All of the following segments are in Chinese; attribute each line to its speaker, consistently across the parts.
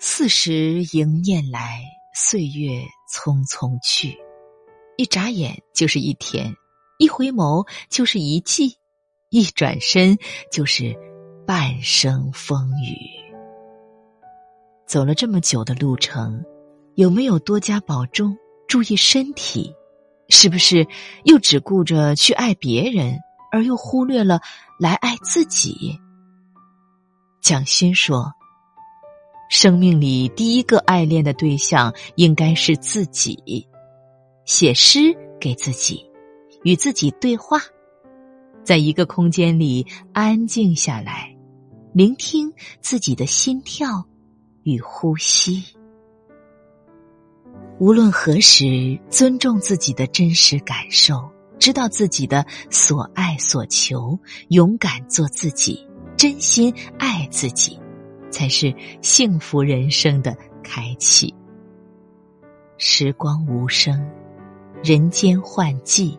Speaker 1: 四十迎面来，岁月匆匆去。一眨眼就是一天，一回眸就是一季，一转身就是半生风雨。走了这么久的路程，有没有多加保重，注意身体？是不是又只顾着去爱别人，而又忽略了来爱自己？蒋勋说。生命里第一个爱恋的对象应该是自己，写诗给自己，与自己对话，在一个空间里安静下来，聆听自己的心跳与呼吸。无论何时，尊重自己的真实感受，知道自己的所爱所求，勇敢做自己，真心爱自己。才是幸福人生的开启。时光无声，人间换季，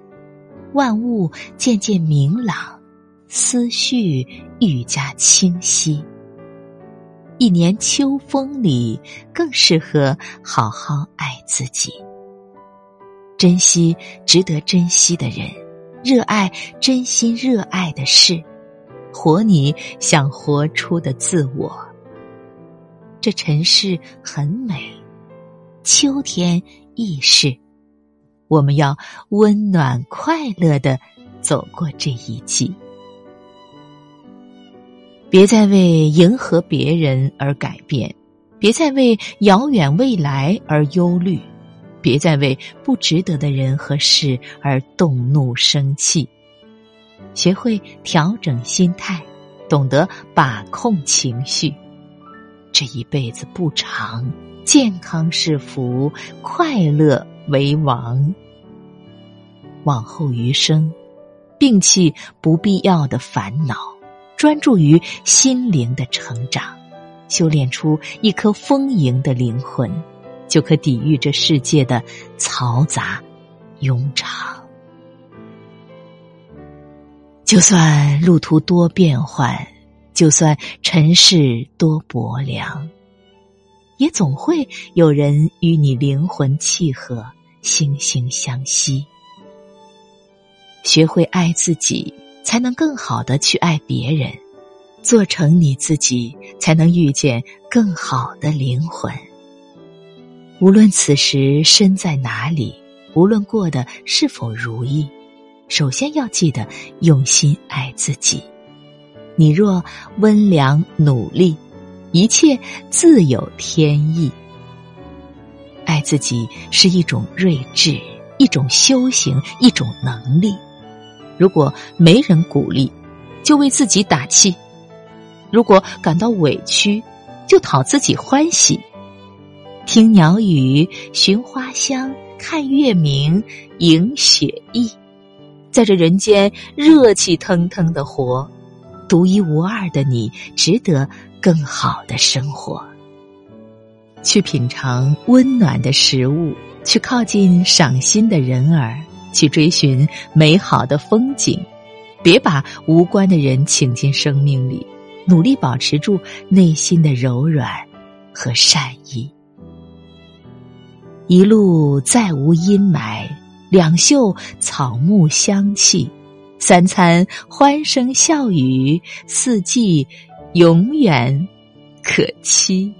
Speaker 1: 万物渐渐明朗，思绪愈加清晰。一年秋风里，更适合好好爱自己，珍惜值得珍惜的人，热爱真心热爱的事，活你想活出的自我。这尘世很美，秋天亦是。我们要温暖快乐的走过这一季。别再为迎合别人而改变，别再为遥远未来而忧虑，别再为不值得的人和事而动怒生气。学会调整心态，懂得把控情绪。这一辈子不长，健康是福，快乐为王。往后余生，摒弃不必要的烦恼，专注于心灵的成长，修炼出一颗丰盈的灵魂，就可抵御这世界的嘈杂、庸常。就算路途多变幻。就算尘世多薄凉，也总会有人与你灵魂契合，惺惺相惜。学会爱自己，才能更好的去爱别人；做成你自己，才能遇见更好的灵魂。无论此时身在哪里，无论过得是否如意，首先要记得用心爱自己。你若温良努力，一切自有天意。爱自己是一种睿智，一种修行，一种能力。如果没人鼓励，就为自己打气；如果感到委屈，就讨自己欢喜。听鸟语，寻花香，看月明，迎雪意，在这人间热气腾腾的活。独一无二的你，值得更好的生活。去品尝温暖的食物，去靠近赏心的人儿，去追寻美好的风景。别把无关的人请进生命里，努力保持住内心的柔软和善意。一路再无阴霾，两袖草木香气。三餐欢声笑语，四季永远可期。